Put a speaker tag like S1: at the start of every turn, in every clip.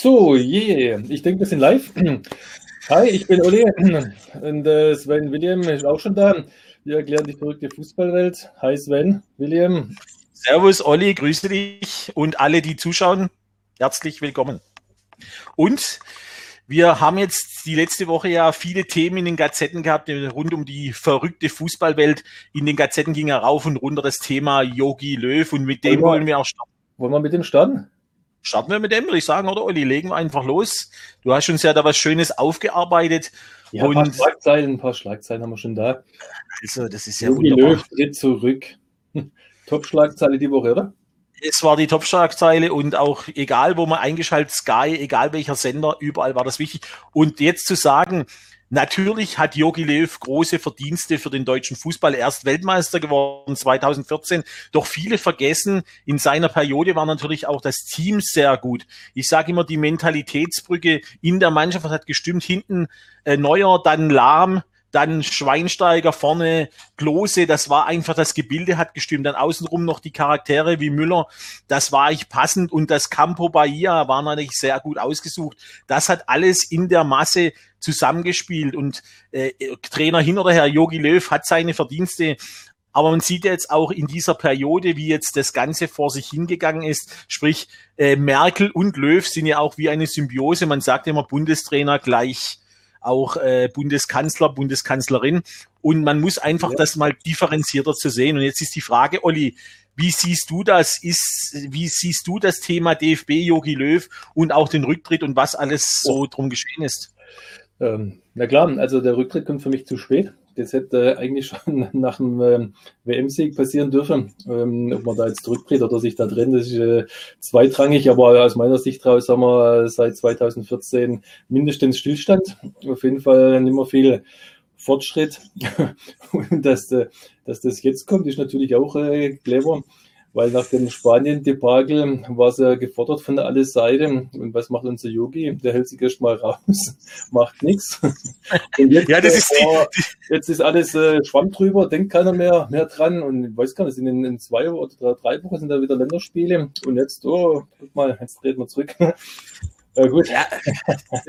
S1: So, je, yeah. ich denke, wir sind live. Hi, ich bin Olli und äh, Sven William ist auch schon da. Wir erklären die verrückte Fußballwelt. Hi Sven, William.
S2: Servus Olli, grüße dich und alle, die zuschauen, herzlich willkommen. Und wir haben jetzt die letzte Woche ja viele Themen in den Gazetten gehabt, rund um die verrückte Fußballwelt. In den Gazetten ging er rauf und runter das Thema Yogi Löw und mit dem wollen wir auch
S1: starten. Wollen wir mit dem starten?
S2: Starten wir mit dem, würde ich sagen, oder Olli? Legen wir einfach los. Du hast uns ja da was Schönes aufgearbeitet.
S1: Ja, ein paar Schlagzeilen, ein paar Schlagzeilen haben wir schon da.
S2: Also, das ist ja
S1: Jogi wunderbar. Löw tritt zurück. Top-Schlagzeile die Woche, oder?
S2: Es war die Top-Schlagzeile und auch egal, wo man eingeschaltet, Sky, egal welcher Sender, überall war das wichtig. Und jetzt zu sagen, Natürlich hat Jogi Löw große Verdienste für den deutschen Fußball. Er ist Weltmeister geworden 2014. Doch viele vergessen, in seiner Periode war natürlich auch das Team sehr gut. Ich sage immer, die Mentalitätsbrücke in der Mannschaft hat gestimmt. Hinten äh, Neuer, dann Lahm, dann Schweinsteiger vorne, Klose, das war einfach, das Gebilde hat gestimmt. Dann außenrum noch die Charaktere wie Müller, das war ich passend und das Campo Bahia war natürlich sehr gut ausgesucht. Das hat alles in der Masse zusammengespielt und äh, Trainer hin oder her, Jogi Löw hat seine Verdienste. Aber man sieht jetzt auch in dieser Periode, wie jetzt das Ganze vor sich hingegangen ist. Sprich, äh, Merkel und Löw sind ja auch wie eine Symbiose. Man sagt immer Bundestrainer gleich auch äh, Bundeskanzler, Bundeskanzlerin. Und man muss einfach ja. das mal differenzierter zu sehen. Und jetzt ist die Frage, Olli, wie siehst du das? Ist, wie siehst du das Thema DFB, Jogi Löw und auch den Rücktritt und was alles so drum geschehen ist?
S1: Ähm, na klar, also der Rücktritt kommt für mich zu spät. Das hätte eigentlich schon nach dem ähm, WM-Sieg passieren dürfen. Ähm, ob man da jetzt zurücktritt oder sich da drin, das ist äh, zweitrangig, aber aus meiner Sicht raus haben wir seit 2014 mindestens Stillstand. Auf jeden Fall nicht mehr viel Fortschritt. Und dass, äh, dass das jetzt kommt, ist natürlich auch äh, clever weil nach dem Spanien-Debakel war es ja gefordert von alle Seiten. Und was macht unser Yogi? Der hält sich erst mal raus, macht nichts. Jetzt, ja, das ist die, jetzt ist alles äh, Schwamm drüber, denkt keiner mehr, mehr dran. Und ich weiß gar nicht, in, in zwei oder drei Wochen sind da wieder Länderspiele. Und jetzt, oh, guck mal, jetzt treten wir zurück.
S2: Ja, gut. Ja,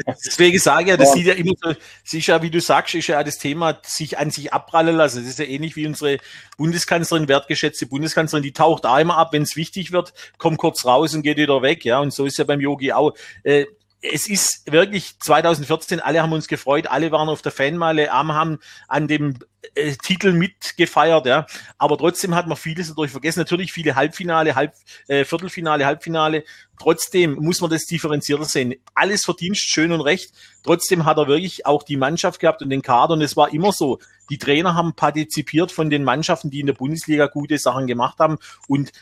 S2: deswegen sage ich ja, das ja. sieht ja immer so, sicher, wie du sagst, ist ja das Thema, sich an sich abprallen lassen. Das ist ja ähnlich wie unsere Bundeskanzlerin, wertgeschätzte Bundeskanzlerin, die taucht da immer ab, wenn es wichtig wird, kommt kurz raus und geht wieder weg. Ja, und so ist ja beim Yogi auch. Äh, es ist wirklich 2014, alle haben uns gefreut, alle waren auf der Fanmale, haben an dem äh, Titel mitgefeiert, ja. Aber trotzdem hat man vieles dadurch vergessen. Natürlich viele Halbfinale, Halb, äh, Viertelfinale, Halbfinale. Trotzdem muss man das differenzierter sehen. Alles Verdienst, schön und recht. Trotzdem hat er wirklich auch die Mannschaft gehabt und den Kader. Und es war immer so. Die Trainer haben partizipiert von den Mannschaften, die in der Bundesliga gute Sachen gemacht haben. Und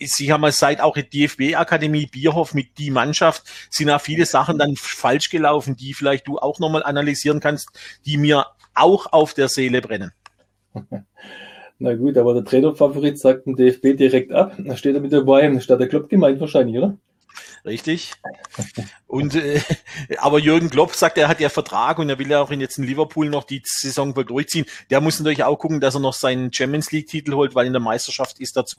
S2: Sie haben seit auch die DFB-Akademie Bierhoff mit die Mannschaft sind auch viele Sachen dann falsch gelaufen, die vielleicht du auch nochmal analysieren kannst, die mir auch auf der Seele brennen.
S1: Na gut, aber der Trainerfavorit sagt den DFB direkt ab. Da steht er mit dabei, statt der Klopp gemeint wahrscheinlich, oder?
S2: Richtig. Und äh, aber Jürgen Klopp sagt, er hat ja Vertrag und er will ja auch in jetzt in Liverpool noch die Saison voll durchziehen. Der muss natürlich auch gucken, dass er noch seinen Champions League Titel holt, weil in der Meisterschaft ist er zu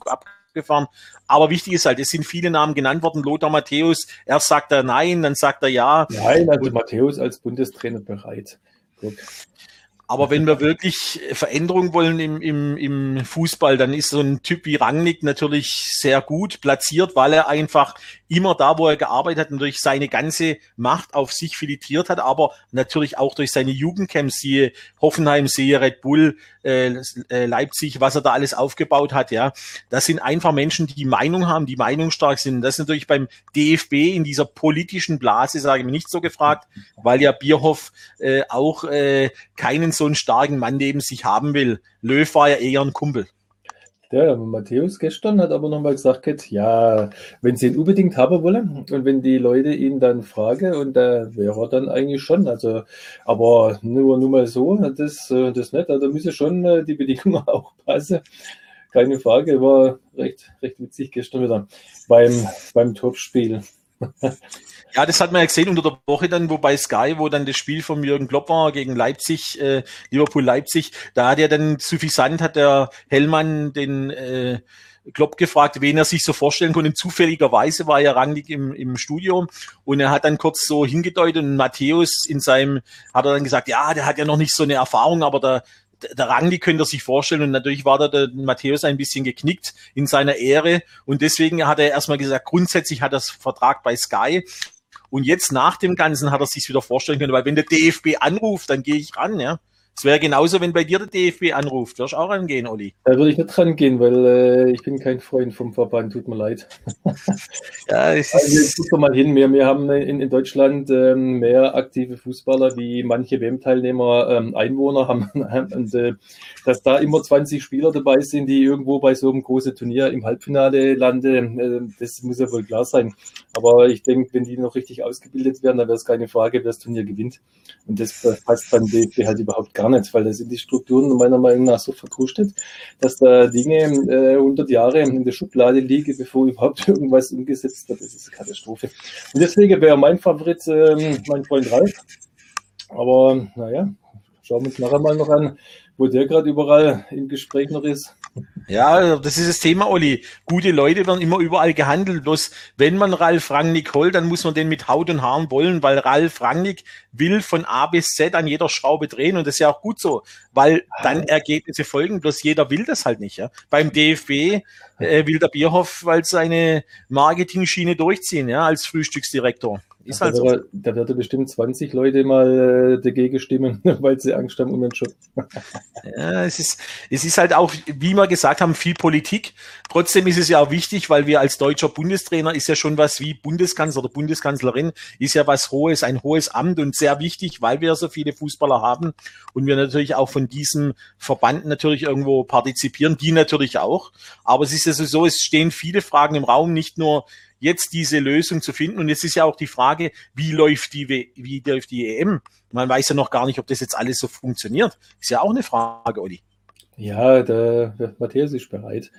S2: abgefahren. Aber wichtig ist halt, es sind viele Namen genannt worden. Lothar Matthäus, erst sagt er nein, dann sagt er ja.
S1: Nein, also Matthäus als Bundestrainer bereit. Gut.
S2: Aber wenn wir wirklich Veränderung wollen im, im, im Fußball, dann ist so ein Typ wie Rangnick natürlich sehr gut platziert, weil er einfach immer da, wo er gearbeitet hat, natürlich seine ganze Macht auf sich filtriert hat, aber natürlich auch durch seine Jugendcamps, siehe Hoffenheim, siehe Red Bull, äh, äh, Leipzig, was er da alles aufgebaut hat, ja. Das sind einfach Menschen, die Meinung haben, die meinungsstark sind. Das ist natürlich beim DFB in dieser politischen Blase, sage ich mir, nicht so gefragt, weil ja Bierhoff äh, auch äh, keinen so einen starken Mann neben sich haben will. Löw war ja eher ein Kumpel.
S1: Ja, Matthäus gestern hat aber nochmal gesagt, ja, wenn sie ihn unbedingt haben wollen und wenn die Leute ihn dann fragen und da wäre er dann eigentlich schon, also, aber nur, nur mal so, das, äh, das nicht, also da müsse schon äh, die Bedingungen auch passen. Keine Frage, war recht, recht witzig gestern wieder beim, beim Topspiel.
S2: Ja, das hat man ja gesehen unter der Woche dann, wo bei Sky, wo dann das Spiel von Jürgen Klopp war gegen Leipzig, äh, Liverpool Leipzig, da hat er dann suffisant, hat der Hellmann den äh, Klopp gefragt, wen er sich so vorstellen konnte. Zufälligerweise war er rangig im, im Studio und er hat dann kurz so hingedeutet und Matthäus in seinem, hat er dann gesagt, ja, der hat ja noch nicht so eine Erfahrung, aber der, der Rangnick könnte er sich vorstellen und natürlich war da der Matthäus ein bisschen geknickt in seiner Ehre und deswegen hat er erstmal gesagt, grundsätzlich hat er das Vertrag bei Sky und jetzt nach dem Ganzen hat er sich wieder vorstellen können, weil wenn der DFB anruft, dann gehe ich ran, ja. Es wäre genauso, wenn bei dir der DFB anruft. Wirst du auch rangehen, Olli?
S1: Da würde ich nicht rangehen, weil äh, ich bin kein Freund vom Verband, tut mir leid. ja, es also, guck mal hin, wir, wir haben in, in Deutschland ähm, mehr aktive Fußballer, wie manche WM-Teilnehmer ähm, Einwohner haben. Und äh, dass da immer 20 Spieler dabei sind, die irgendwo bei so einem großen Turnier im Halbfinale landen, äh, das muss ja wohl klar sein. Aber ich denke, wenn die noch richtig ausgebildet werden, dann wäre es keine Frage, wer das Turnier gewinnt. Und das passt beim DFB halt überhaupt gar nicht, weil da sind die Strukturen meiner Meinung nach so verkrustet, dass da Dinge äh, 100 Jahre in der Schublade liegen, bevor überhaupt irgendwas umgesetzt wird. Das ist eine Katastrophe. Und deswegen wäre mein Favorit äh, mein Freund Ralf. Aber naja, schauen wir uns nachher mal noch an, wo der gerade überall im Gespräch noch ist.
S2: Ja, das ist das Thema, Olli. Gute Leute werden immer überall gehandelt. Bloß wenn man Ralf Rangnick holt, dann muss man den mit Haut und Haaren wollen, weil Ralf Rangnick will von A bis Z an jeder Schraube drehen und das ist ja auch gut so, weil dann Ergebnisse folgen. Bloß jeder will das halt nicht. Ja? Beim DFB äh, will der Bierhoff, weil seine Marketing-Schiene durchziehen, ja, als Frühstücksdirektor.
S1: Ist halt so. Da werden bestimmt 20 Leute mal äh, dagegen stimmen, weil sie Angst haben um den Job.
S2: ja, es ist, es ist halt auch, wie wir gesagt haben, viel Politik. Trotzdem ist es ja auch wichtig, weil wir als deutscher Bundestrainer ist ja schon was wie Bundeskanzler oder Bundeskanzlerin, ist ja was Hohes, ein hohes Amt und sehr wichtig, weil wir so viele Fußballer haben und wir natürlich auch von diesem Verband natürlich irgendwo partizipieren, die natürlich auch. Aber es ist ja so, es stehen viele Fragen im Raum, nicht nur jetzt diese Lösung zu finden. Und jetzt ist ja auch die Frage, wie läuft die, wie läuft die EM? Man weiß ja noch gar nicht, ob das jetzt alles so funktioniert. Ist ja auch eine Frage, Olli.
S1: Ja, der Matthäus ist bereit.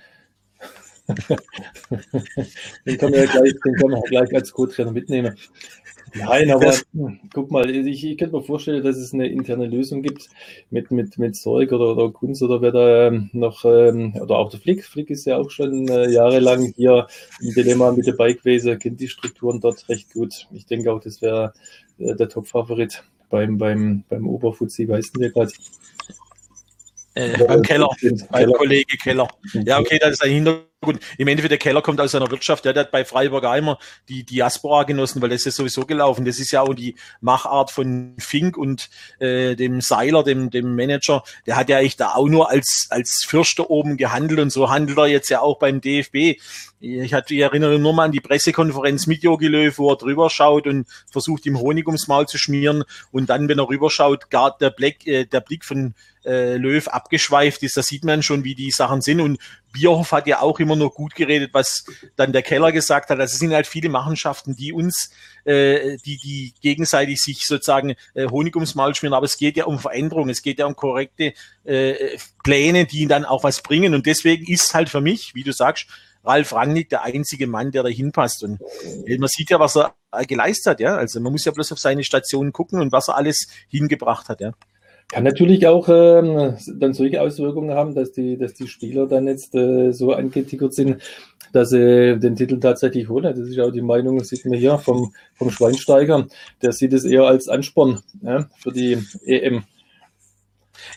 S1: Den können wir ja gleich, den können wir gleich als Co-Trainer mitnehmen. Nein, aber guck mal, ich, ich könnte mir vorstellen, dass es eine interne Lösung gibt mit, mit, mit Sorg oder, oder Kunz oder wer da ähm, noch, ähm, oder auch der Flick. Flick ist ja auch schon äh, jahrelang hier im Dilemma mit dabei gewesen, kennt die Strukturen dort recht gut. Ich denke auch, das wäre äh, der Top-Favorit beim, beim, beim Oberfuzzi, weißt du gerade.
S2: Äh, beim Keller, beim Kollege Keller. Ja, okay, das ist ein Hintergrund Gut, im Endeffekt, der Keller kommt aus einer Wirtschaft, der hat bei Freiburg einmal die Diaspora genossen, weil das ist sowieso gelaufen. Das ist ja auch die Machart von Fink und äh, dem Seiler, dem, dem Manager. Der hat ja echt da auch nur als, als Fürster oben gehandelt und so handelt er jetzt ja auch beim DFB. Ich, hatte, ich erinnere nur mal an die Pressekonferenz mit Jogi Löw, wo er drüber schaut und versucht, ihm Honig ums Maul zu schmieren. Und dann, wenn er rüberschaut, gar der Blick, äh, der Blick von äh, Löw abgeschweift ist. Da sieht man schon, wie die Sachen sind. Und Bierhoff hat ja auch immer nur gut geredet, was dann der Keller gesagt hat. Also es sind halt viele Machenschaften, die uns, äh, die, die gegenseitig sich sozusagen äh, Honig ums Maul schmieren. Aber es geht ja um Veränderung, es geht ja um korrekte äh, Pläne, die dann auch was bringen. Und deswegen ist halt für mich, wie du sagst, Ralf Rangnick der einzige Mann, der da hinpasst. Und äh, man sieht ja, was er geleistet hat, ja. Also man muss ja bloß auf seine Station gucken und was er alles hingebracht hat, ja.
S1: Kann natürlich auch ähm, dann solche Auswirkungen haben, dass die, dass die Spieler dann jetzt äh, so angetickert sind, dass sie den Titel tatsächlich holen. Das ist auch die Meinung, sieht man hier vom, vom Schweinsteiger. Der sieht es eher als Ansporn ja, für die EM.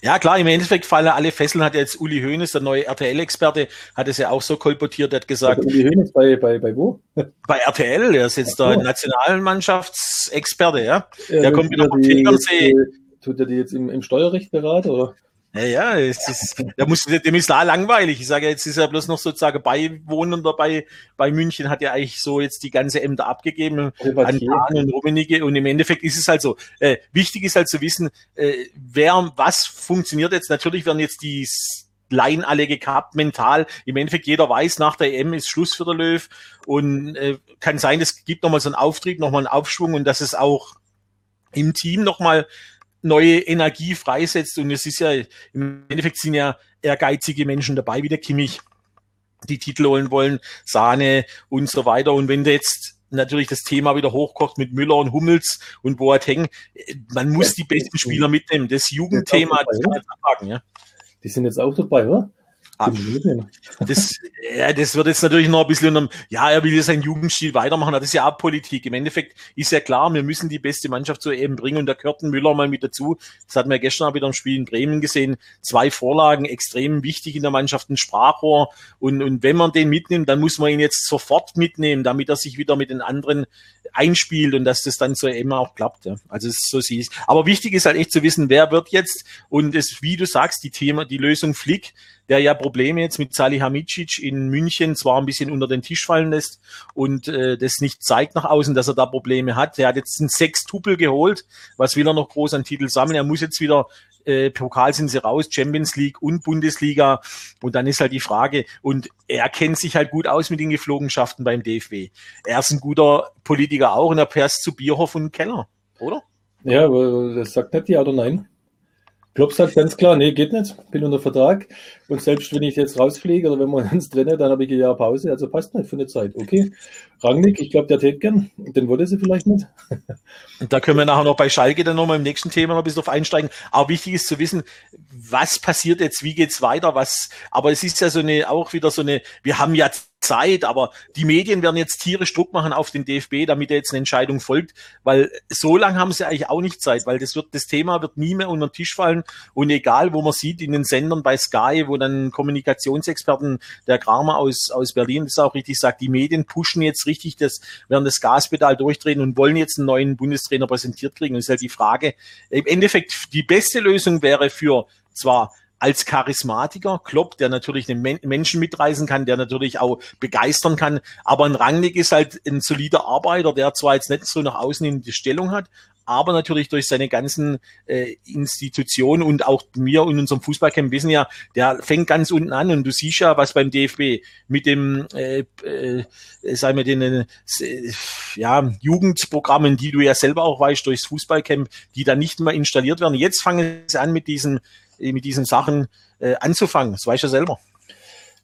S2: Ja, klar, im Endeffekt fallen alle Fesseln, hat jetzt Uli Hoeneß, der neue RTL-Experte, hat es ja auch so kolportiert, hat gesagt.
S1: Uli Hoeneß bei, bei, bei wo?
S2: Bei RTL, er ist jetzt der Nationalmannschaftsexperte, ja. ja der kommt wieder vom Tegernsee.
S1: Tut er die jetzt im, im Steuerrecht beraten, oder?
S2: Ja, ja, es ist, der muss, dem ist da langweilig. Ich sage jetzt ist er bloß noch sozusagen Beiwohnender bei, bei München, hat ja eigentlich so jetzt die ganze Ämter abgegeben an Kahn und Rummenigge und im Endeffekt ist es halt so. Äh, wichtig ist halt zu wissen, äh, wer, was funktioniert jetzt. Natürlich werden jetzt die Laien alle gekappt, mental. Im Endeffekt jeder weiß, nach der EM ist Schluss für der Löw und äh, kann sein, es gibt nochmal so einen Auftrieb, nochmal einen Aufschwung und dass es auch im Team nochmal neue Energie freisetzt. Und es ist ja, im Endeffekt sind ja ehrgeizige Menschen dabei, wie der Kimmich, die Titel holen wollen, Sahne und so weiter. Und wenn du jetzt natürlich das Thema wieder hochkocht mit Müller und Hummels und Boateng. Man muss die besten Spieler mitnehmen. Das Jugendthema, das kann man
S1: sagen, ja. Die sind jetzt auch dabei, oder?
S2: Das, ja, das wird jetzt natürlich noch ein bisschen unter, ja, er will ja seinen Jugendstil weitermachen, das ist ja auch Politik. Im Endeffekt ist ja klar, wir müssen die beste Mannschaft so eben bringen und da gehört ein Müller mal mit dazu. Das hatten wir gestern auch wieder im Spiel in Bremen gesehen. Zwei Vorlagen, extrem wichtig in der Mannschaft, ein Sprachrohr und, und wenn man den mitnimmt, dann muss man ihn jetzt sofort mitnehmen, damit er sich wieder mit den anderen einspielt und dass das dann so eben auch klappt. Ja. Also so sie ist. Aber wichtig ist halt echt zu wissen, wer wird jetzt und es, wie du sagst, die Thema, die Lösung Flick, der ja Probleme jetzt mit Salihamidzic in München zwar ein bisschen unter den Tisch fallen lässt und äh, das nicht zeigt nach außen, dass er da Probleme hat. Er hat jetzt einen Sechs-Tupel geholt. Was will er noch groß an Titel sammeln? Er muss jetzt wieder äh, Pokal sind sie raus, Champions League und Bundesliga. Und dann ist halt die Frage, und er kennt sich halt gut aus mit den Geflogenschaften beim DFB. Er ist ein guter Politiker auch und er passt zu Bierhoff und Keller, oder?
S1: Ja, aber das sagt nicht ja oder nein. Klopp sagt ganz klar, nee, geht nicht, bin unter Vertrag. Und selbst wenn ich jetzt rausfliege oder wenn wir uns trennen, dann habe ich ein Jahr Pause, also passt nicht für eine Zeit. Okay, Rangnick, ich glaube, der tät gern, den wollte sie vielleicht nicht.
S2: Da können wir nachher noch bei Schalke dann nochmal im nächsten Thema noch ein bisschen drauf einsteigen. Aber wichtig ist zu wissen, was passiert jetzt, wie geht's weiter, was, aber es ist ja so eine, auch wieder so eine, wir haben ja Zeit, aber die Medien werden jetzt tierisch Druck machen auf den DFB, damit er jetzt eine Entscheidung folgt, weil so lange haben sie eigentlich auch nicht Zeit, weil das wird, das Thema wird nie mehr unter den Tisch fallen und egal, wo man sieht in den Sendern bei Sky, wo dann Kommunikationsexperten, der Kramer aus, aus Berlin das auch richtig sagt, die Medien pushen jetzt richtig das, werden das Gaspedal durchdrehen und wollen jetzt einen neuen Bundestrainer präsentiert kriegen. Und ist halt die Frage, im Endeffekt, die beste Lösung wäre für zwar als Charismatiker, Klopp, der natürlich den Men Menschen mitreißen kann, der natürlich auch begeistern kann, aber ein Rangnick ist halt ein solider Arbeiter, der zwar jetzt nicht so nach außen in die Stellung hat, aber natürlich durch seine ganzen äh, Institutionen und auch wir in unserem Fußballcamp wissen ja, der fängt ganz unten an und du siehst ja, was beim DFB mit dem, äh, äh, sagen wir den, äh, ja, Jugendprogrammen, die du ja selber auch weißt durchs Fußballcamp, die dann nicht mehr installiert werden. Jetzt fangen sie an mit diesen mit diesen Sachen äh, anzufangen. Das weiß er selber.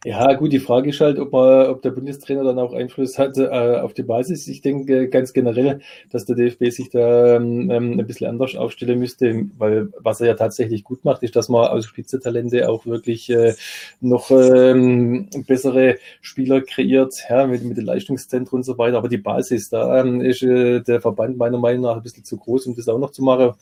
S1: Ja, gut, die Frage ist halt, ob, man, ob der Bundestrainer dann auch Einfluss hat äh, auf die Basis. Ich denke ganz generell, dass der DFB sich da ähm, ein bisschen anders aufstellen müsste, weil was er ja tatsächlich gut macht, ist, dass man aus Spitzentalente auch wirklich äh, noch ähm, bessere Spieler kreiert, ja, mit, mit den Leistungszentren und so weiter. Aber die Basis, da ähm, ist äh, der Verband meiner Meinung nach ein bisschen zu groß, um das auch noch zu machen.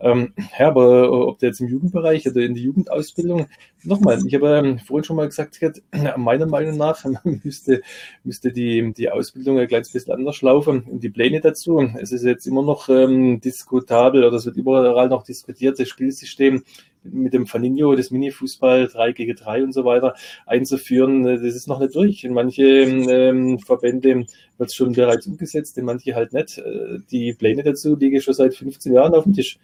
S1: Ähm, ja, aber äh, ob der jetzt im Jugendbereich oder in die Jugendausbildung, nochmal, ich habe ähm, vorhin schon mal gesagt, meiner Meinung nach müsste, müsste die, die Ausbildung ein kleines bisschen anders laufen und die Pläne dazu. Es ist jetzt immer noch ähm, diskutabel oder es wird überall noch diskutiert, das Spielsystem mit dem Faninho, das Mini-Fußball 3 gegen 3 und so weiter einzuführen, das ist noch nicht durch. In manche ähm, Verbände wird es schon bereits umgesetzt, in manche halt nicht. Äh, die Pläne dazu liegen schon seit 15 Jahren auf dem Tisch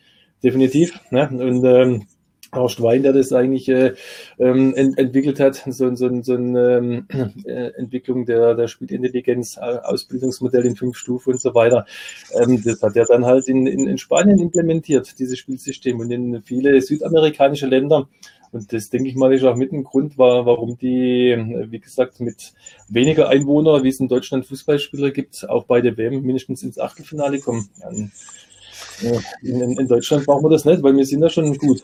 S1: definitiv. Ne? Und ähm, Horst Wein, der das eigentlich äh, ähm, ent entwickelt hat, so, so, so eine ähm, äh, Entwicklung der, der Spielintelligenz, äh, Ausbildungsmodell in fünf Stufen und so weiter. Ähm, das hat er dann halt in, in, in Spanien implementiert, dieses Spielsystem und in viele südamerikanische Länder. Und das, denke ich mal, ist auch mit ein Grund, war, warum die, wie gesagt, mit weniger Einwohner, wie es in Deutschland Fußballspieler gibt, auch bei der WM mindestens ins Achtelfinale kommen. In, in, Deutschland brauchen wir das nicht, weil wir sind ja schon gut.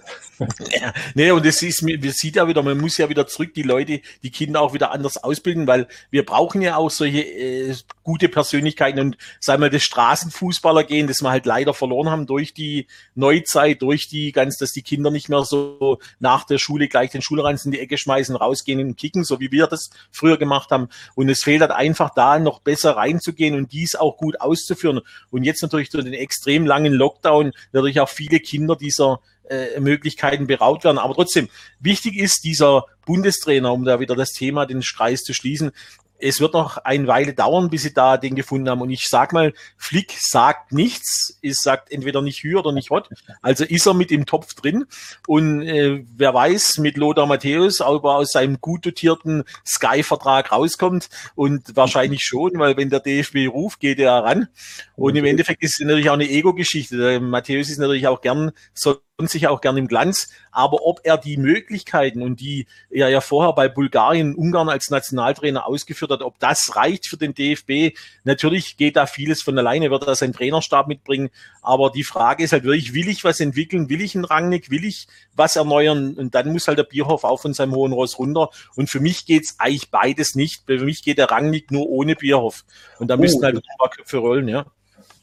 S2: Ja, nee, und es ist, wir sieht ja wieder, man muss ja wieder zurück die Leute, die Kinder auch wieder anders ausbilden, weil wir brauchen ja auch solche äh, gute Persönlichkeiten und sagen wir, das Straßenfußballer gehen, das wir halt leider verloren haben durch die Neuzeit, durch die ganz, dass die Kinder nicht mehr so nach der Schule gleich den Schulranz in die Ecke schmeißen, rausgehen und kicken, so wie wir das früher gemacht haben. Und es fehlt halt einfach da noch besser reinzugehen und dies auch gut auszuführen. Und jetzt natürlich durch den extrem langen Lockdown natürlich auch viele Kinder dieser äh, Möglichkeiten beraubt werden. Aber trotzdem, wichtig ist dieser Bundestrainer, um da wieder das Thema, den Kreis zu schließen, es wird noch eine Weile dauern, bis sie da den gefunden haben. Und ich sag mal, Flick sagt nichts, es sagt entweder nicht Hü oder nicht Hot. Also ist er mit im Topf drin. Und äh, wer weiß, mit Lothar Matthäus, ob er aus seinem gut dotierten Sky-Vertrag rauskommt. Und wahrscheinlich schon, weil wenn der DFB ruft, geht er ran. Und im Endeffekt ist es natürlich auch eine Ego-Geschichte. Matthäus ist natürlich auch gern so sich auch gern im Glanz, aber ob er die Möglichkeiten und die, er ja vorher bei Bulgarien, Ungarn als Nationaltrainer ausgeführt hat, ob das reicht für den DFB. Natürlich geht da vieles von alleine, wird er seinen Trainerstab mitbringen. Aber die Frage ist halt wirklich, will ich was entwickeln? Will ich einen Rangnick? Will ich was erneuern? Und dann muss halt der Bierhoff auch von seinem hohen Ross runter. Und für mich geht's eigentlich beides nicht. Für mich geht der Rangnick nur ohne Bierhoff. Und da oh, müssten halt ein paar Köpfe rollen, ja.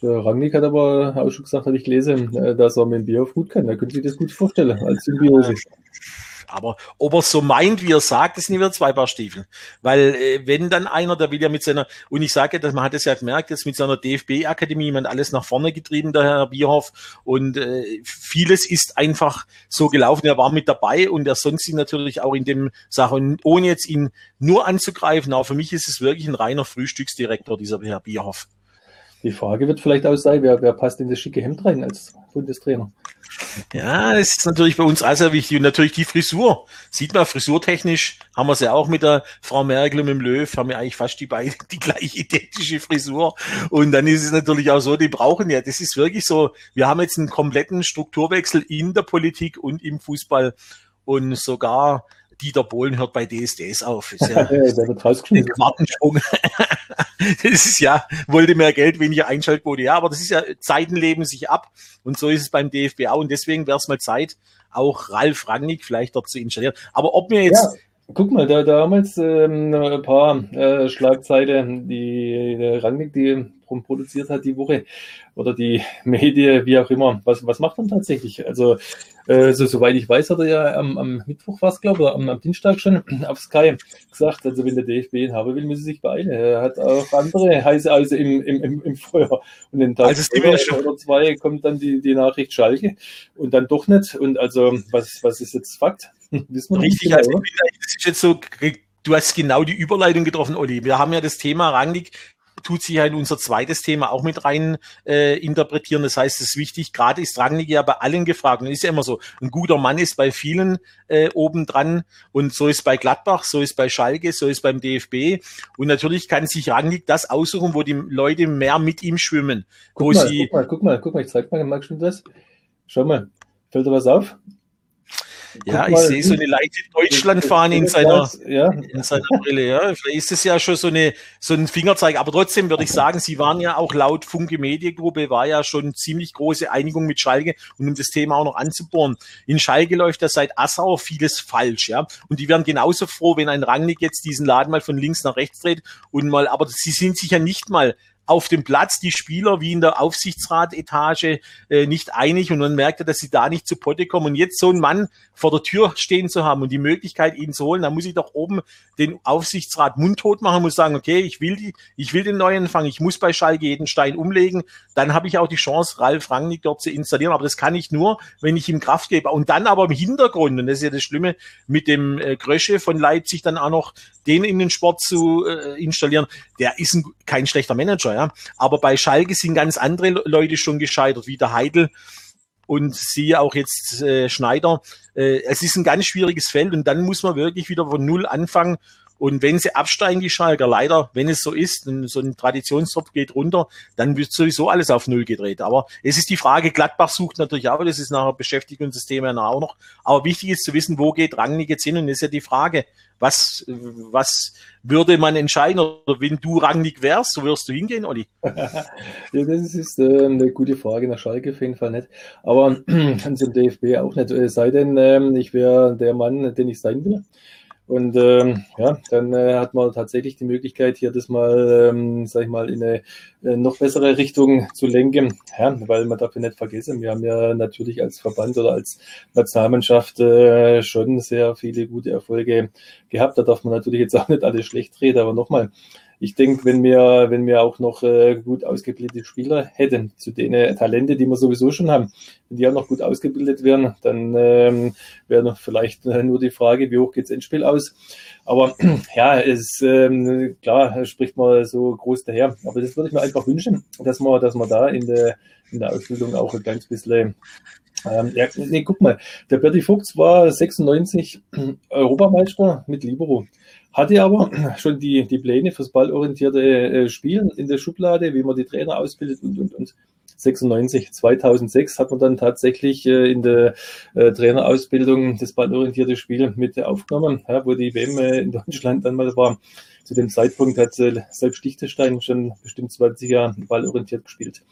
S1: Der Rangnick hat aber auch schon gesagt, habe ich gelesen, äh, dass er mit dem Bierhoff gut kann. Da könnte sich das gut vorstellen, als Symbiose.
S2: Aber ob er so meint, wie er sagt, ist nicht wieder zwei Paar Stiefel. Weil äh, wenn dann einer, der will ja mit seiner, und ich sage, dass man hat es ja gemerkt, jetzt mit seiner DFB-Akademie, man alles nach vorne getrieben, der Herr Bierhoff. Und äh, vieles ist einfach so gelaufen. Er war mit dabei und er sonst sich natürlich auch in dem Sachen, ohne jetzt ihn nur anzugreifen. Aber für mich ist es wirklich ein reiner Frühstücksdirektor, dieser Herr Bierhoff.
S1: Die Frage wird vielleicht auch sein, wer, wer passt in das schicke Hemd rein als Bundestrainer?
S2: Ja, das ist natürlich bei uns auch sehr wichtig. Und natürlich die Frisur. Sieht man, frisurtechnisch haben wir es ja auch mit der Frau Merkel und mit dem Löw, haben wir eigentlich fast die beiden die gleich identische Frisur. Und dann ist es natürlich auch so, die brauchen ja, das ist wirklich so, wir haben jetzt einen kompletten Strukturwechsel in der Politik und im Fußball. Und sogar Dieter Bohlen hört bei DSDS auf. Ist ja, der wird rausgeschmissen. Quantensprung. das ist ja, wollte mehr Geld, weniger Einschaltquote. Ja, aber das ist ja, Zeiten leben sich ab. Und so ist es beim DFB auch. Und deswegen wäre es mal Zeit, auch Ralf Rangnick vielleicht dort zu installieren. Aber ob mir jetzt. Ja.
S1: Guck mal, da, damals ähm, ein paar äh, Schlagzeilen, die der Rangnick, die produziert hat die Woche oder die Medien, wie auch immer. Was, was macht man tatsächlich? Also, äh, so, soweit ich weiß, hat er ja am, am Mittwoch was, glaube ich, am, am Dienstag schon auf Sky gesagt, also wenn der DFB ihn haben will, müsse sich beeilen. Er hat auch andere heiße Eise im, im, im, im Feuer. Und den Tag also oder zwei kommt dann die, die Nachricht Schalke und dann doch nicht. Und also, was, was ist jetzt Fakt?
S2: Richtig, also bin, das ist jetzt so du hast genau die Überleitung getroffen, Olli. Wir haben ja das Thema Rangnick tut sich ja in unser zweites Thema auch mit rein äh, interpretieren. Das heißt, es ist wichtig, gerade ist Rangnick ja bei allen gefragt. Und ist ja immer so, ein guter Mann ist bei vielen äh, obendran und so ist bei Gladbach, so ist bei Schalke, so ist beim DFB. Und natürlich kann sich Rangnick das aussuchen, wo die Leute mehr mit ihm schwimmen.
S1: Guck, mal, guck mal, guck mal, guck mal, ich zeig mal, magst du das? Schau mal, fällt dir was auf?
S2: Ja, ich sehe so eine leichte Deutschlandfahne in seiner, ja. in seiner Brille. Ja. Vielleicht ist es ja schon so, eine, so ein Fingerzeig. Aber trotzdem würde ich sagen, Sie waren ja auch laut Funke Mediengruppe, war ja schon ziemlich große Einigung mit Schalke. Und um das Thema auch noch anzubohren, in Schalke läuft ja seit Assauer vieles falsch. ja. Und die wären genauso froh, wenn ein Rangnick jetzt diesen Laden mal von links nach rechts dreht und mal, aber sie sind sich ja nicht mal auf dem Platz die Spieler wie in der Aufsichtsratetage äh, nicht einig und man merkte, dass sie da nicht zu Potte kommen. Und jetzt so einen Mann vor der Tür stehen zu haben und die Möglichkeit, ihn zu holen, da muss ich doch oben den Aufsichtsrat mundtot machen, muss sagen, okay, ich will die, ich will den neuen Fang, ich muss bei Schalke jeden Stein umlegen, dann habe ich auch die Chance, Ralf Rangnick dort zu installieren. Aber das kann ich nur, wenn ich ihm Kraft gebe. Und dann aber im Hintergrund, und das ist ja das Schlimme, mit dem äh, Grösche von Leipzig dann auch noch den in den Sport zu äh, installieren, der ist ein, kein schlechter Manager, ja. Aber bei Schalke sind ganz andere Leute schon gescheitert, wie der Heidel und siehe auch jetzt äh, Schneider. Äh, es ist ein ganz schwieriges Feld und dann muss man wirklich wieder von Null anfangen und wenn sie absteigen, die Schalker, leider, wenn es so ist, so ein Traditionstopf geht runter, dann wird sowieso alles auf Null gedreht. Aber es ist die Frage, Gladbach sucht natürlich auch, das ist nachher beschäftigt uns das Thema auch noch. Aber wichtig ist zu wissen, wo geht Rangnick jetzt hin? Und das ist ja die Frage, was, was würde man entscheiden? Oder wenn du Rangnick wärst, so wirst du hingehen, Olli?
S1: ja, das ist äh, eine gute Frage. Nach Schalke auf jeden Fall nicht. Aber zum DFB auch nicht. Es sei denn, äh, ich wäre der Mann, den ich sein will. Und ähm, ja, dann äh, hat man tatsächlich die Möglichkeit, hier das mal, ähm, sag ich mal, in eine äh, noch bessere Richtung zu lenken. Ja, weil man darf ja nicht vergessen, wir haben ja natürlich als Verband oder als Nationalmannschaft äh, schon sehr viele gute Erfolge gehabt. Da darf man natürlich jetzt auch nicht alles schlecht reden, aber nochmal, ich denke, wenn wir, wenn wir auch noch äh, gut ausgebildete Spieler hätten, zu denen Talente, die wir sowieso schon haben, wenn die auch noch gut ausgebildet wären, dann ähm, wäre noch vielleicht äh, nur die Frage, wie hoch geht's Endspiel aus. Aber ja, es ähm, klar spricht man so groß daher. Aber das würde ich mir einfach wünschen, dass man, dass man da in der, in der Ausbildung auch ein kleines bisschen ähm, ja, nee, guck mal, der Berti Fuchs war 96 Europameister mit Libero. Hatte aber schon die, die Pläne fürs ballorientierte äh, Spielen in der Schublade, wie man die Trainer ausbildet und, und, und. 96, 2006 hat man dann tatsächlich äh, in der äh, Trainerausbildung das ballorientierte Spiel mit aufgenommen, ja, wo die WM äh, in Deutschland dann mal war. Zu dem Zeitpunkt hat selbst Liechtenstein schon bestimmt 20 Jahre ballorientiert gespielt.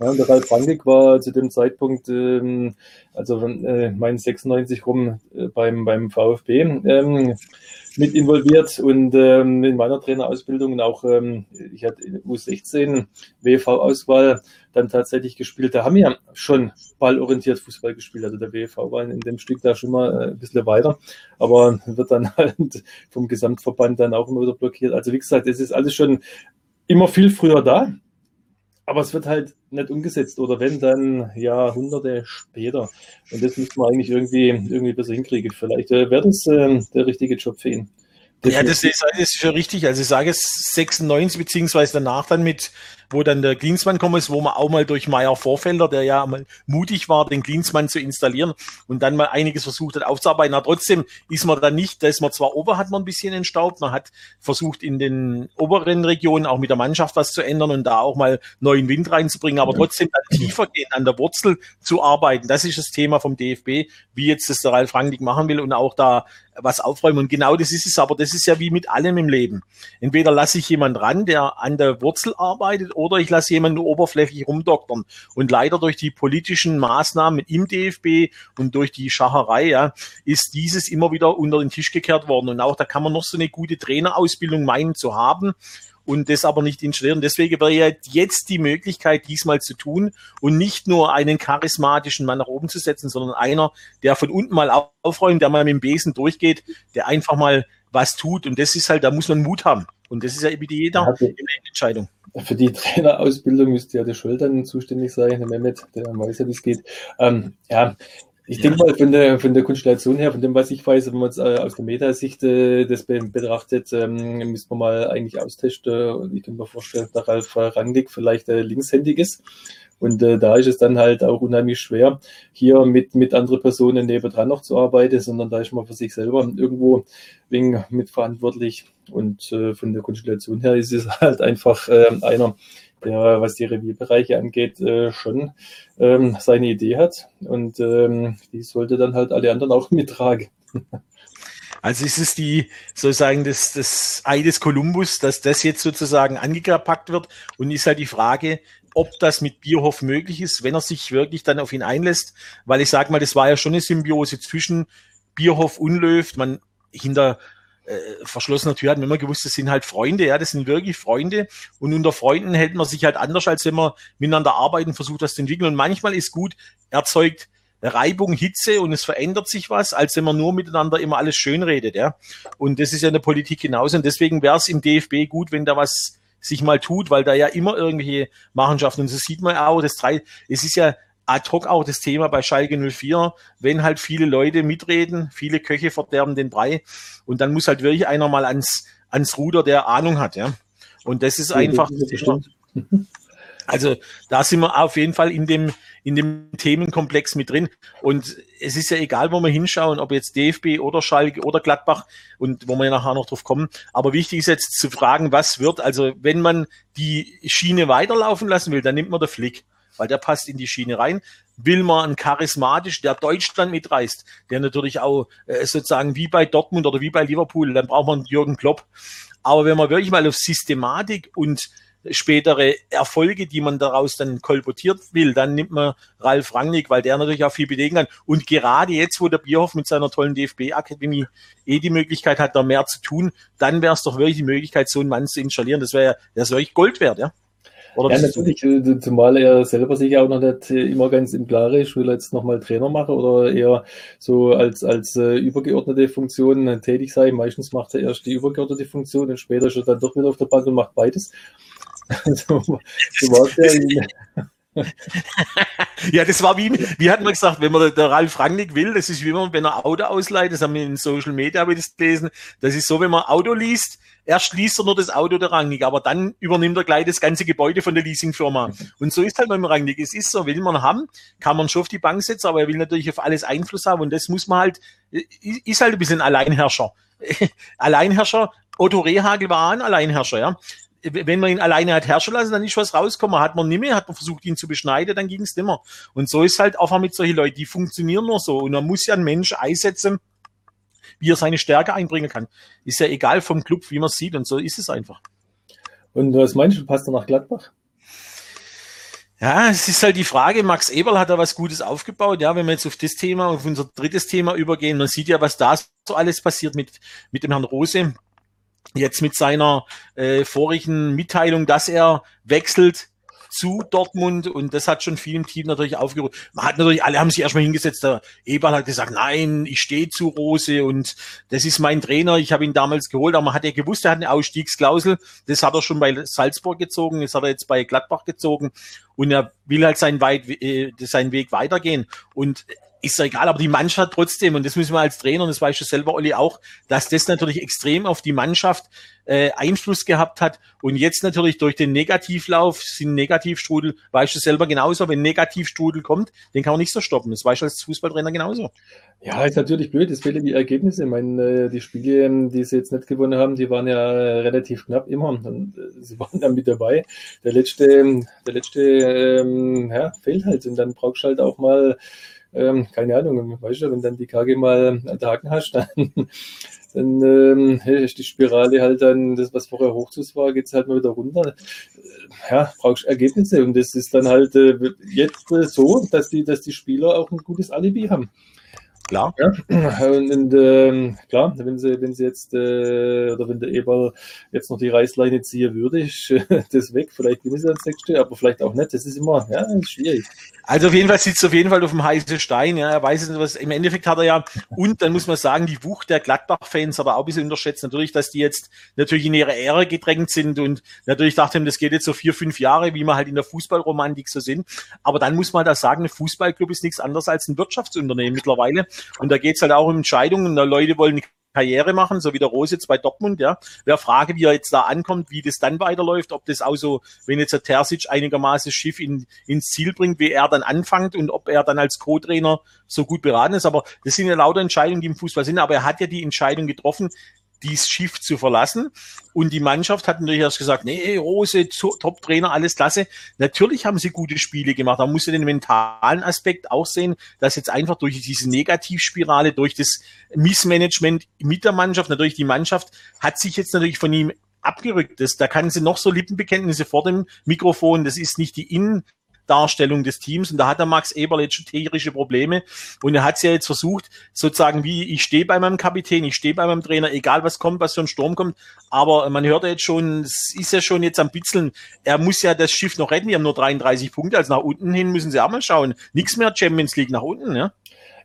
S1: Ja, und der Ralf Rangnick war zu dem Zeitpunkt, ähm, also äh, mein 96 rum äh, beim, beim VfB ähm, mit involviert und ähm, in meiner Trainerausbildung und auch, ähm, ich hatte U16 WV-Auswahl dann tatsächlich gespielt. Da haben wir schon ballorientiert Fußball gespielt. Also der WV war in dem Stück da schon mal äh, ein bisschen weiter, aber wird dann halt vom Gesamtverband dann auch immer wieder blockiert. Also wie gesagt, es ist alles schon immer viel früher da aber es wird halt nicht umgesetzt oder wenn, dann Jahrhunderte später. Und das müsste man eigentlich irgendwie, irgendwie besser hinkriegen. Vielleicht äh, wäre das äh, der richtige Job für ihn.
S2: Ja, das ist, das ist schon richtig. Also ich sage es 96, beziehungsweise danach dann mit, wo dann der Klinsmann kommen ist, wo man auch mal durch Meier Vorfelder, der ja mal mutig war, den Klinsmann zu installieren und dann mal einiges versucht hat aufzuarbeiten. Aber trotzdem ist man dann nicht, da ist man zwar ober, hat man ein bisschen entstaubt, man hat versucht in den oberen Regionen auch mit der Mannschaft was zu ändern und da auch mal neuen Wind reinzubringen, aber trotzdem dann tiefer gehen, an der Wurzel zu arbeiten. Das ist das Thema vom DFB, wie jetzt das der Ralf Rangnick machen will und auch da was aufräumen. Und genau das ist es, aber das ist ja wie mit allem im Leben. Entweder lasse ich jemand ran, der an der Wurzel arbeitet, oder ich lasse jemanden oberflächlich rumdoktern. Und leider durch die politischen Maßnahmen im DFB und durch die Schacherei, ja, ist dieses immer wieder unter den Tisch gekehrt worden. Und auch da kann man noch so eine gute Trainerausbildung meinen zu haben und das aber nicht installieren. Deswegen wäre ja jetzt die Möglichkeit, diesmal zu tun und nicht nur einen charismatischen Mann nach oben zu setzen, sondern einer, der von unten mal aufräumt, der mal mit dem Besen durchgeht, der einfach mal was tut. Und das ist halt, da muss man Mut haben. Und das ist ja wie jeder Entscheidung.
S1: Für die Trainerausbildung müsste ja der Schultern zuständig sein, der Mehmet, der weiß ja, wie es geht. Ähm, ja, ich ja. denke mal, von der, von der Konstellation her, von dem, was ich weiß, wenn man es äh, aus der Metasicht äh, das betrachtet, ähm, müssen wir mal eigentlich austesten. Und ich kann mir vorstellen, dass Ralf Rangnick vielleicht äh, linkshändig ist. Und äh, da ist es dann halt auch unheimlich schwer, hier mit, mit anderen Personen nebendran noch zu arbeiten, sondern da ist man für sich selber irgendwo wegen mitverantwortlich. Und äh, von der Konstellation her ist es halt einfach äh, einer, der, was die Revierbereiche angeht, äh, schon ähm, seine Idee hat. Und ähm, die sollte dann halt alle anderen auch mittragen.
S2: Also ist es die, sozusagen, das, das Ei des Kolumbus, dass das jetzt sozusagen angepackt wird und ist halt die Frage, ob das mit Bierhoff möglich ist, wenn er sich wirklich dann auf ihn einlässt, weil ich sage mal, das war ja schon eine Symbiose zwischen Bierhoff und Löw. Man hinter äh, verschlossener Tür hat man immer gewusst, das sind halt Freunde, ja, das sind wirklich Freunde. Und unter Freunden hält man sich halt anders, als wenn man miteinander arbeiten versucht, das zu entwickeln. Und manchmal ist gut, erzeugt Reibung, Hitze und es verändert sich was, als wenn man nur miteinander immer alles schön redet, ja. Und das ist ja in der Politik genauso. Und deswegen wäre es im DFB gut, wenn da was sich mal tut, weil da ja immer irgendwelche Machenschaften und so sieht man auch, das drei, es ist ja ad hoc auch das Thema bei Schalke 04, wenn halt viele Leute mitreden, viele Köche verderben den Brei und dann muss halt wirklich einer mal ans, ans Ruder, der Ahnung hat, ja. Und das ist einfach. Also da sind wir auf jeden Fall in dem, in dem Themenkomplex mit drin. Und es ist ja egal, wo wir hinschauen, ob jetzt DFB oder Schalke oder Gladbach und wo wir nachher noch drauf kommen. Aber wichtig ist jetzt zu fragen, was wird. Also wenn man die Schiene weiterlaufen lassen will, dann nimmt man der Flick weil der passt in die Schiene rein. Will man einen charismatisch, der Deutschland mitreißt, der natürlich auch äh, sozusagen wie bei Dortmund oder wie bei Liverpool, dann braucht man Jürgen Klopp. Aber wenn man wirklich mal auf Systematik und spätere Erfolge, die man daraus dann kolportiert will, dann nimmt man Ralf Rangnick, weil der natürlich auch viel belegen kann. Und gerade jetzt, wo der Bierhoff mit seiner tollen DFB-Akademie eh die Möglichkeit hat, da mehr zu tun, dann wäre es doch wirklich die Möglichkeit, so einen Mann zu installieren. Das wäre das wäre wirklich Gold wert, ja.
S1: Oder ja, natürlich, äh, zumal er selber sich auch noch nicht äh, immer ganz im Klaren ist, will er jetzt nochmal Trainer machen oder eher so als, als äh, übergeordnete Funktion tätig sein. Meistens macht er erst die übergeordnete Funktion und später schon dann doch wieder auf der Bank und macht beides. So, so
S2: war es ja. ja, das war wie, wie hat man gesagt, wenn man der Ralf Rangnick will, das ist wie man, wenn er Auto ausleiht, das haben wir in Social Media gelesen, das ist so, wenn man Auto liest, Erst liest er nur das Auto der Rangnick, aber dann übernimmt er gleich das ganze Gebäude von der Leasingfirma. Und so ist halt beim Rangnick. Es ist so, will man haben, kann man schon auf die Bank setzen, aber er will natürlich auf alles Einfluss haben und das muss man halt, ist halt ein bisschen Alleinherrscher. Alleinherrscher, Otto Rehagel war ein Alleinherrscher, ja wenn man ihn alleine hat herrschen lassen, dann ist was rausgekommen. Hat man nicht mehr, hat man versucht, ihn zu beschneiden, dann ging es nimmer. Und so ist halt auch mit solchen Leuten, die funktionieren nur so. Und man muss ja einen Mensch einsetzen, wie er seine Stärke einbringen kann. Ist ja egal vom Club, wie man es sieht. Und so ist es einfach.
S1: Und was meinst du, passt er nach Gladbach?
S2: Ja, es ist halt die Frage, Max Eberl hat da was Gutes aufgebaut. Ja, wenn wir jetzt auf das Thema, auf unser drittes Thema übergehen, man sieht ja, was da so alles passiert mit, mit dem Herrn Rose. Jetzt mit seiner äh, vorigen Mitteilung, dass er wechselt zu Dortmund und das hat schon vielen Team natürlich aufgerufen. Man hat natürlich, alle haben sich erstmal hingesetzt, der Eberl hat gesagt, nein, ich stehe zu Rose und das ist mein Trainer, ich habe ihn damals geholt, aber man hat ja gewusst, er hat eine Ausstiegsklausel, das hat er schon bei Salzburg gezogen, das hat er jetzt bei Gladbach gezogen. Und er will halt seinen, weit, äh, seinen Weg weitergehen. Und ist ja egal, aber die Mannschaft trotzdem, und das müssen wir als Trainer, und das weißt du selber, Olli, auch, dass das natürlich extrem auf die Mannschaft äh, Einfluss gehabt hat. Und jetzt natürlich durch den Negativlauf sind Negativstrudel, weißt du selber genauso, wenn Negativstrudel kommt, den kann man nicht so stoppen. Das weißt du als Fußballtrainer genauso.
S1: Ja, ist natürlich blöd, es fehlen die Ergebnisse. Ich meine, äh, die Spiele, die sie jetzt nicht gewonnen haben, die waren ja relativ knapp immer. Und äh, sie waren dann mit dabei. Der letzte, der letzte ähm, ja, fehlt halt. Und dann brauchst du halt auch mal ähm, keine Ahnung, weißt du, wenn dann die KG mal der Haken hast, dann, dann ähm, ist die Spirale halt dann, das, was vorher Hochzus war, geht es halt mal wieder runter. Ja, brauchst Ergebnisse und das ist dann halt äh, jetzt äh, so, dass die, dass die Spieler auch ein gutes Alibi haben.
S2: Klar.
S1: Ja, und, ähm, klar, wenn sie, wenn sie jetzt, äh, oder wenn der Eberl jetzt noch die Reißleine ziehen würde, ist äh, das weg. Vielleicht bin ich das nächste, aber vielleicht auch nicht. Das ist immer, ja, ist schwierig.
S2: Also auf jeden Fall sitzt auf jeden Fall auf dem heißen Stein. Ja, er weiß nicht, was, im Endeffekt hat er ja, und dann muss man sagen, die Wucht der Gladbach-Fans aber auch ein bisschen unterschätzt. Natürlich, dass die jetzt natürlich in ihre Ehre gedrängt sind und natürlich dachte das geht jetzt so vier, fünf Jahre, wie wir halt in der Fußballromantik so sind. Aber dann muss man da sagen, ein Fußballclub ist nichts anderes als ein Wirtschaftsunternehmen mittlerweile. Und da geht's halt auch um Entscheidungen. Da Leute wollen Karriere machen, so wie der Rose jetzt bei Dortmund, ja. Wer frage, wie er jetzt da ankommt, wie das dann weiterläuft, ob das auch so, wenn jetzt der Terzic einigermaßen das Schiff in, ins Ziel bringt, wie er dann anfängt und ob er dann als Co-Trainer so gut beraten ist. Aber das sind ja lauter Entscheidungen, die im Fußball sind. Aber er hat ja die Entscheidung getroffen, dieses Schiff zu verlassen. Und die Mannschaft hat natürlich erst gesagt, nee, Rose, Top-Trainer, alles klasse. Natürlich haben sie gute Spiele gemacht. Man muss ja den mentalen Aspekt auch sehen, dass jetzt einfach durch diese Negativspirale, durch das Missmanagement mit der Mannschaft, natürlich die Mannschaft hat sich jetzt natürlich von ihm abgerückt. Das, da kann sie noch so Lippenbekenntnisse vor dem Mikrofon, das ist nicht die Innen Darstellung des Teams. Und da hat der Max Eberl jetzt schon tierische Probleme. Und er hat es ja jetzt versucht, sozusagen wie, ich stehe bei meinem Kapitän, ich stehe bei meinem Trainer, egal was kommt, was für ein Sturm kommt. Aber man hört ja jetzt schon, es ist ja schon jetzt am Bitzeln. Er muss ja das Schiff noch retten. Die haben nur 33 Punkte. Also nach unten hin müssen sie auch mal schauen. Nichts mehr Champions League nach unten, ja.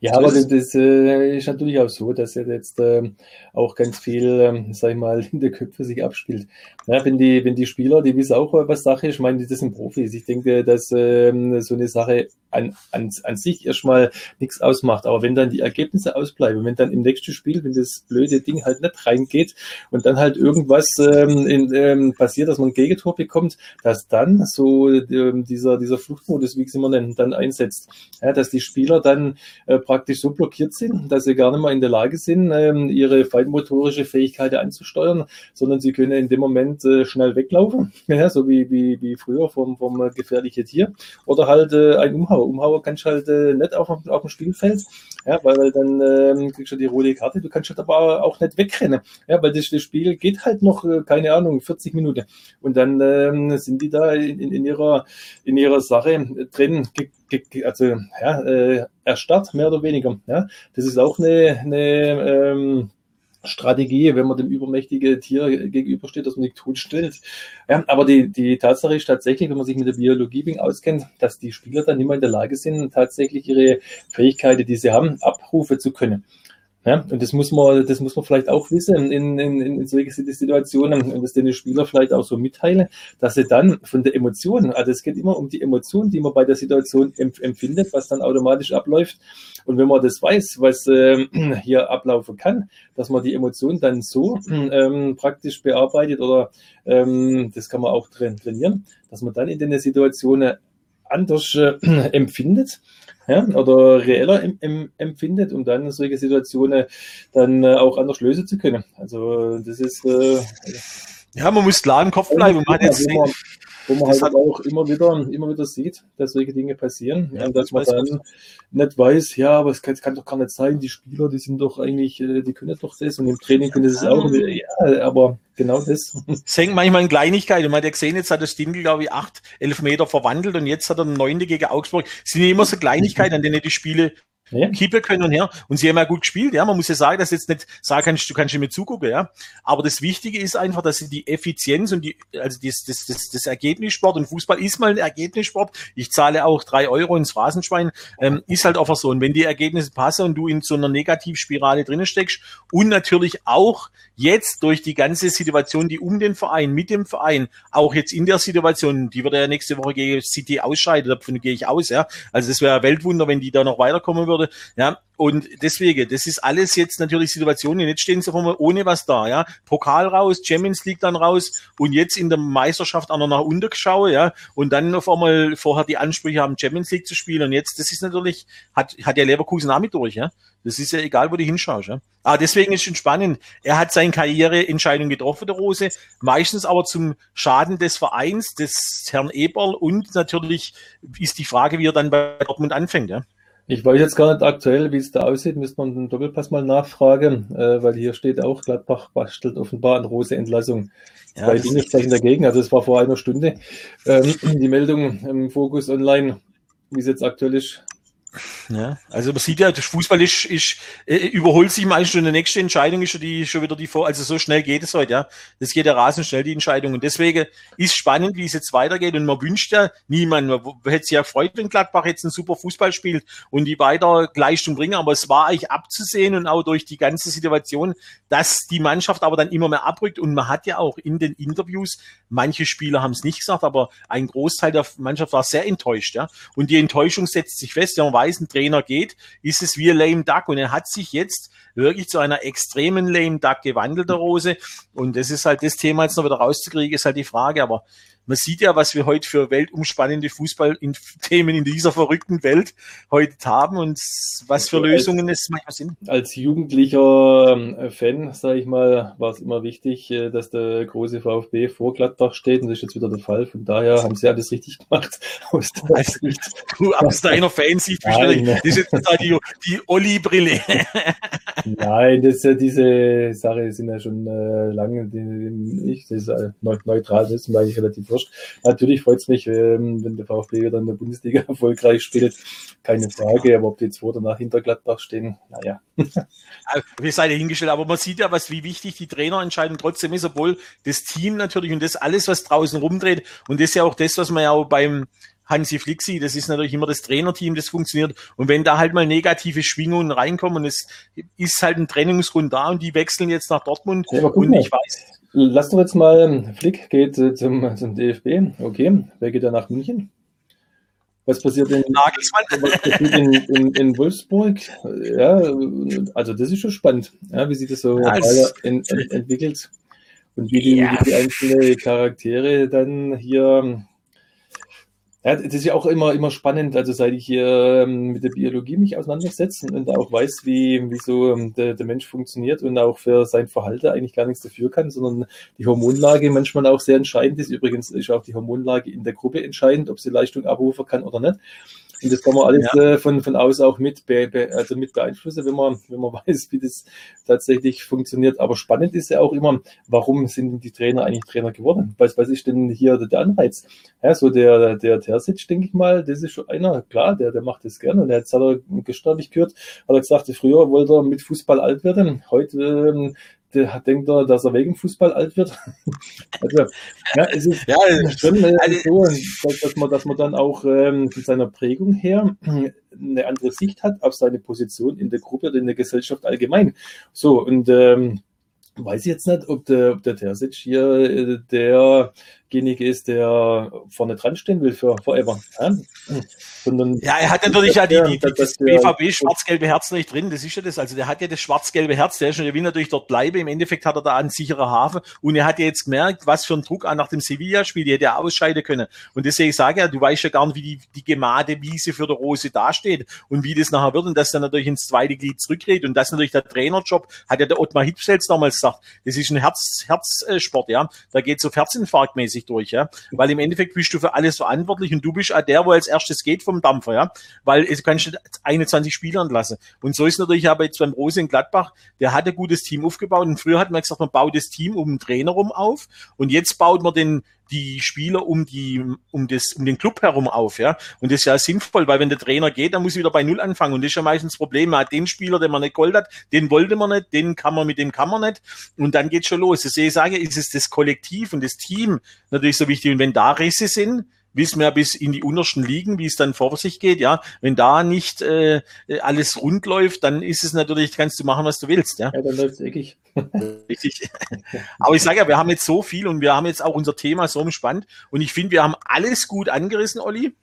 S1: Ja, aber das, das äh, ist natürlich auch so, dass er jetzt äh, auch ganz viel, ähm, sag ich mal, in der Köpfe sich abspielt. Ja, wenn die, wenn die Spieler, die wissen auch, was Sache ist, ich meine, das sind Profis. Ich denke, dass ähm, so eine Sache an, an, an sich erstmal nichts ausmacht. Aber wenn dann die Ergebnisse ausbleiben, wenn dann im nächsten Spiel, wenn das blöde Ding halt nicht reingeht und dann halt irgendwas ähm, in, ähm, passiert, dass man ein Gegentor bekommt, dass dann so ähm, dieser, dieser Fluchtmodus, wie ich es immer nennen, dann einsetzt. Ja, dass die Spieler dann äh, praktisch so blockiert sind, dass sie gar nicht mehr in der Lage sind, ähm, ihre feinmotorische Fähigkeit anzusteuern, sondern sie können in dem Moment äh, schnell weglaufen, ja, so wie, wie, wie früher vom, vom äh, gefährlichen Tier, oder halt äh, ein Umhauer. Umhauer kannst du halt äh, nicht auf, auf dem Spielfeld, ja, weil, weil dann ähm, kriegst du die rote Karte, du kannst halt aber auch nicht wegrennen, ja, weil das, das Spiel geht halt noch, äh, keine Ahnung, 40 Minuten. Und dann ähm, sind die da in, in, ihrer, in ihrer Sache drin, also ja, äh, erstarrt, mehr oder weniger. Ja. Das ist auch eine, eine ähm, Strategie, wenn man dem übermächtigen Tier gegenübersteht, dass man nicht totstellt. Ja, aber die, die Tatsache ist tatsächlich, wenn man sich mit der Biologie auskennt, dass die Spieler dann nicht mehr in der Lage sind, tatsächlich ihre Fähigkeiten, die sie haben, abrufen zu können. Ja, und das muss man, das muss man vielleicht auch wissen in, in, in solchen Situationen und das den Spieler vielleicht auch so mitteilen, dass sie dann von der Emotion, also es geht immer um die Emotion, die man bei der Situation empfindet, was dann automatisch abläuft. Und wenn man das weiß, was äh, hier ablaufen kann, dass man die Emotion dann so ähm, praktisch bearbeitet oder ähm, das kann man auch trainieren, dass man dann in den Situationen anders äh, empfindet ja, oder reeller em, em, empfindet, um dann solche Situationen dann äh, auch anders lösen zu können. Also das ist äh,
S2: Ja, man muss klar im Kopf bleiben. Man
S1: jetzt wo man, man halt auch immer wieder, immer wieder sieht, dass solche Dinge passieren. Ja, und dass man dann was. nicht weiß, ja, aber es kann, kann, doch gar nicht sein, die Spieler, die sind doch eigentlich, äh, die können doch das und im Training können sie es auch. Ja, aber genau das.
S2: Es hängt manchmal in Kleinigkeiten. Man hat ja gesehen, jetzt hat der Stindl, glaube ich, acht, elf Meter verwandelt und jetzt hat er einen neunte gegen Augsburg. Es sind immer so Kleinigkeiten, an denen die Spiele ja. kippen können und her. Und sie haben ja gut gespielt, ja. Man muss ja sagen, dass jetzt nicht sagen kannst, du kannst mir zugucken, ja. Aber das Wichtige ist einfach, dass sie die Effizienz und die, also das, das, das, das Ergebnissport und Fußball ist mal ein Ergebnissport. Ich zahle auch drei Euro ins Phrasenschwein, ähm, ist halt einfach so. Und wenn die Ergebnisse passen und du in so einer Negativspirale drinnen steckst und natürlich auch jetzt durch die ganze Situation, die um den Verein, mit dem Verein, auch jetzt in der Situation, die wird ja nächste Woche gegen City ausscheiden, davon gehe ich aus, ja. Also das wäre Weltwunder, wenn die da noch weiterkommen würde, ja. Und deswegen, das ist alles jetzt natürlich Situationen. Jetzt stehen sie vor mir ohne was da, ja. Pokal raus, Champions League dann raus und jetzt in der Meisterschaft auch noch nach unten geschaut, ja. Und dann auf einmal vorher die Ansprüche haben, Champions League zu spielen. Und jetzt, das ist natürlich, hat, hat ja Leverkusen auch mit durch, ja. Das ist ja egal, wo du hinschaust, ja. Ah, deswegen ist es schon spannend. Er hat seine Karriereentscheidung getroffen, der Rose. Meistens aber zum Schaden des Vereins, des Herrn Eberl und natürlich ist die Frage, wie er dann bei Dortmund anfängt, ja.
S1: Ich weiß jetzt gar nicht aktuell, wie es da aussieht, müsste man den Doppelpass mal nachfragen, äh, weil hier steht auch, Gladbach bastelt offenbar an Rose Entlassung. Ja, Zwei Dinge sprechen dagegen, also es war vor einer Stunde ähm, die Meldung im Fokus Online, wie es jetzt aktuell ist,
S2: ja, also man sieht ja, das Fußball ist, ist äh, überholt sich meistens schon die nächste Entscheidung ist schon die schon wieder die vor, also so schnell geht es heute, ja. Das geht ja rasend schnell die Entscheidung. Und deswegen ist spannend, wie es jetzt weitergeht. Und man wünscht ja niemand, man hätte sich ja gefreut, wenn Gladbach jetzt ein super Fußball spielt und die weiter Leistung bringen, aber es war eigentlich abzusehen und auch durch die ganze Situation, dass die Mannschaft aber dann immer mehr abrückt. Und man hat ja auch in den Interviews, manche Spieler haben es nicht gesagt, aber ein Großteil der Mannschaft war sehr enttäuscht, ja. Und die Enttäuschung setzt sich fest, ja, man weiß, ein Trainer geht, ist es wie Lame Duck. Und er hat sich jetzt wirklich zu einer extremen Lame Duck gewandelt, der Rose. Und das ist halt das Thema jetzt noch wieder rauszukriegen, ist halt die Frage. Aber man sieht ja, was wir heute für weltumspannende Fußballthemen in dieser verrückten Welt heute haben und was für also Lösungen es manchmal sind.
S1: Als jugendlicher ähm, Fan, sage ich mal, war es immer wichtig, äh, dass der große VfB vor Gladbach steht und das ist jetzt wieder der Fall. Von daher haben sie alles richtig gemacht.
S2: Aus, also, du, aus deiner Fansicht, das ist jetzt die, die Olli-Brille.
S1: Nein, das diese Sache, sind ja schon äh, lange, die, ich, das ist äh, neutral, das ist eigentlich relativ wurscht. Natürlich freut es mich, ähm, wenn der VfB dann in der Bundesliga erfolgreich spielt, keine Frage, aber ob die jetzt vor oder nach hinter Gladbach stehen, naja.
S2: Also, wir seid ja hingestellt, aber man sieht ja, was, wie wichtig die Trainerentscheidung trotzdem ist, obwohl das Team natürlich und das alles, was draußen rumdreht und das ist ja auch das, was man ja auch beim Hansi Flixi, das ist natürlich immer das Trainerteam, das funktioniert. Und wenn da halt mal negative Schwingungen reinkommen, und es ist halt ein Trennungsgrund da und die wechseln jetzt nach Dortmund
S1: ja, und ich weiß. Lass doch jetzt mal, Flick geht äh, zum, zum DFB, okay, wer geht da nach München? Was passiert in, was passiert in, in, in, Wolfsburg? Ja, also das ist schon spannend, ja, wie sich das so ja, in, entwickelt und wie die, ja. wie die einzelnen Charaktere dann hier ja, das ist ja auch immer, immer spannend, also seit ich hier ähm, mit der Biologie mich auseinandersetze und auch weiß, wie, wie so ähm, der, der Mensch funktioniert und auch für sein Verhalten eigentlich gar nichts dafür kann, sondern die Hormonlage manchmal auch sehr entscheidend ist. Übrigens ist auch die Hormonlage in der Gruppe entscheidend, ob sie Leistung abrufen kann oder nicht. Und das kann man alles ja. äh, von, von außen auch mit, be, be, also mit beeinflussen, wenn man, wenn man weiß, wie das tatsächlich funktioniert. Aber spannend ist ja auch immer, warum sind die Trainer eigentlich Trainer geworden? Was, was ist denn hier der Anreiz? Ja, so der, der Terzic, denke ich mal, das ist schon einer, klar, der, der macht das gerne. Und jetzt hat er gestern nicht gehört, hat er gesagt, früher wollte er mit Fußball alt werden. Heute ähm, der denkt er, dass er wegen Fußball alt wird. also, ja, es ist ja, schon äh, also, so, dass, man, dass man dann auch ähm, von seiner Prägung her eine andere Sicht hat auf seine Position in der Gruppe oder in der Gesellschaft allgemein. So, und ähm, weiß ich jetzt nicht, ob der, ob der Terzic hier äh, der derjenige ist, der vorne dran stehen will für Forever. Ja?
S2: Sondern ja, er hat natürlich ja die, die, die das BVB schwarz-gelbe Herz nicht drin, das ist ja das. Also der hat ja das schwarz-gelbe Herz, der ist schon, der will natürlich dort bleiben. Im Endeffekt hat er da einen sicherer Hafen und er hat ja jetzt gemerkt, was für ein Druck an nach dem Sevilla-Spiel, die hätte er ausscheiden können. Und deswegen sage ich ja, du weißt ja gar nicht, wie die, die gemade Wiese für der Rose dasteht und wie das nachher wird und dass er natürlich ins zweite Glied zurückgeht und das natürlich der Trainerjob, hat ja der Ottmar Hitzfeld damals gesagt, das ist ein Herz, Herzsport, ja. Da geht so Herzinfarktmäßig durch, ja. Weil im Endeffekt bist du für alles verantwortlich und du bist auch der, wo als erstes geht vom Dampfer, ja. Weil du kannst nicht 21 Spieler entlassen. Und so ist natürlich aber jetzt beim Rose in Gladbach, der hat ein gutes Team aufgebaut und früher hat man gesagt, man baut das Team um den Trainer rum auf und jetzt baut man den die Spieler um die, um das, um den Club herum auf, ja. Und das ist ja sinnvoll, weil wenn der Trainer geht, dann muss er wieder bei Null anfangen. Und das ist ja meistens das Problem. Man hat den Spieler, den man nicht geholt hat, den wollte man nicht, den kann man mit dem kann man nicht. Und dann geht's schon los. Deswegen sage ich, ist es das Kollektiv und das Team natürlich so wichtig. Und wenn da Risse sind, wissen wir bis in die untersten Ligen, wie es dann vor sich geht, ja. Wenn da nicht äh, alles rund läuft, dann ist es natürlich, kannst du machen, was du willst, ja. Ja, dann läuft es eckig. Richtig. Aber ich sage ja, wir haben jetzt so viel und wir haben jetzt auch unser Thema so umspannt und ich finde, wir haben alles gut angerissen, Olli.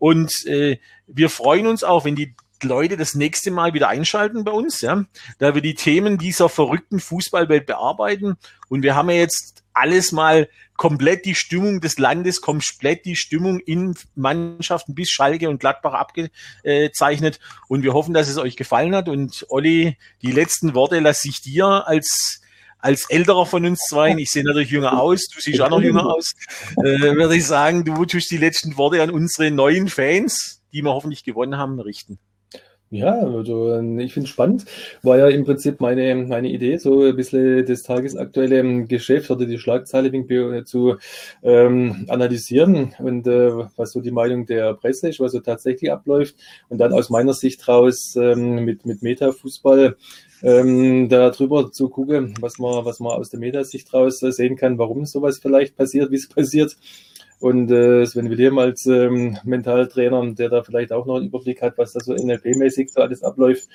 S2: Und äh, wir freuen uns auch, wenn die Leute das nächste Mal wieder einschalten bei uns, ja, da wir die Themen dieser verrückten Fußballwelt bearbeiten. Und wir haben ja jetzt alles mal komplett die Stimmung des Landes, komplett die Stimmung in Mannschaften bis Schalke und Gladbach abgezeichnet. Und wir hoffen, dass es euch gefallen hat. Und Olli, die letzten Worte lasse ich dir als als älterer von uns zwei, ich sehe natürlich jünger aus, du siehst auch noch jünger aus, äh, würde ich sagen, du tust die letzten Worte an unsere neuen Fans, die wir hoffentlich gewonnen haben, richten.
S1: Ja, also ähm, ich finde es spannend. War ja im Prinzip meine, meine Idee, so ein bisschen das tagesaktuelle ähm, Geschäft oder die Schlagzeile äh, zu ähm, analysieren. Und äh, was so die Meinung der Presse ist, was so tatsächlich abläuft. Und dann aus meiner Sicht raus ähm, mit, mit Metafußball ähm, darüber zu gucken, was man, was man aus der Metasicht raus sehen kann, warum sowas vielleicht passiert, wie es passiert und äh, Sven William als ähm, Mentaltrainer, der da vielleicht auch noch einen Überblick hat, was da so NLP-mäßig so alles abläuft,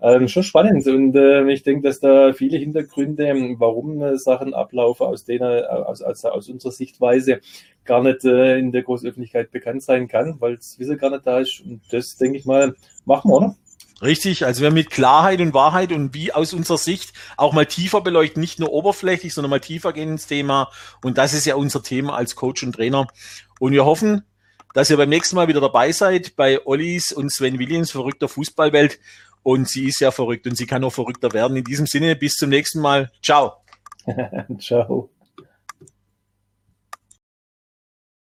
S1: ähm, schon spannend. Und äh, ich denke, dass da viele Hintergründe, warum äh, Sachen ablaufen, aus denen, aus, aus, aus unserer Sichtweise gar nicht äh, in der Großöffentlichkeit bekannt sein kann, weil es Wissen gar nicht da ist. Und das, denke ich mal, machen wir, oder?
S2: Richtig, also wir mit Klarheit und Wahrheit und wie aus unserer Sicht auch mal tiefer beleuchten, nicht nur oberflächlich, sondern mal tiefer gehen ins Thema. Und das ist ja unser Thema als Coach und Trainer. Und wir hoffen, dass ihr beim nächsten Mal wieder dabei seid bei Ollis und Sven Williams verrückter Fußballwelt. Und sie ist ja verrückt und sie kann noch verrückter werden. In diesem Sinne, bis zum nächsten Mal. Ciao. Ciao.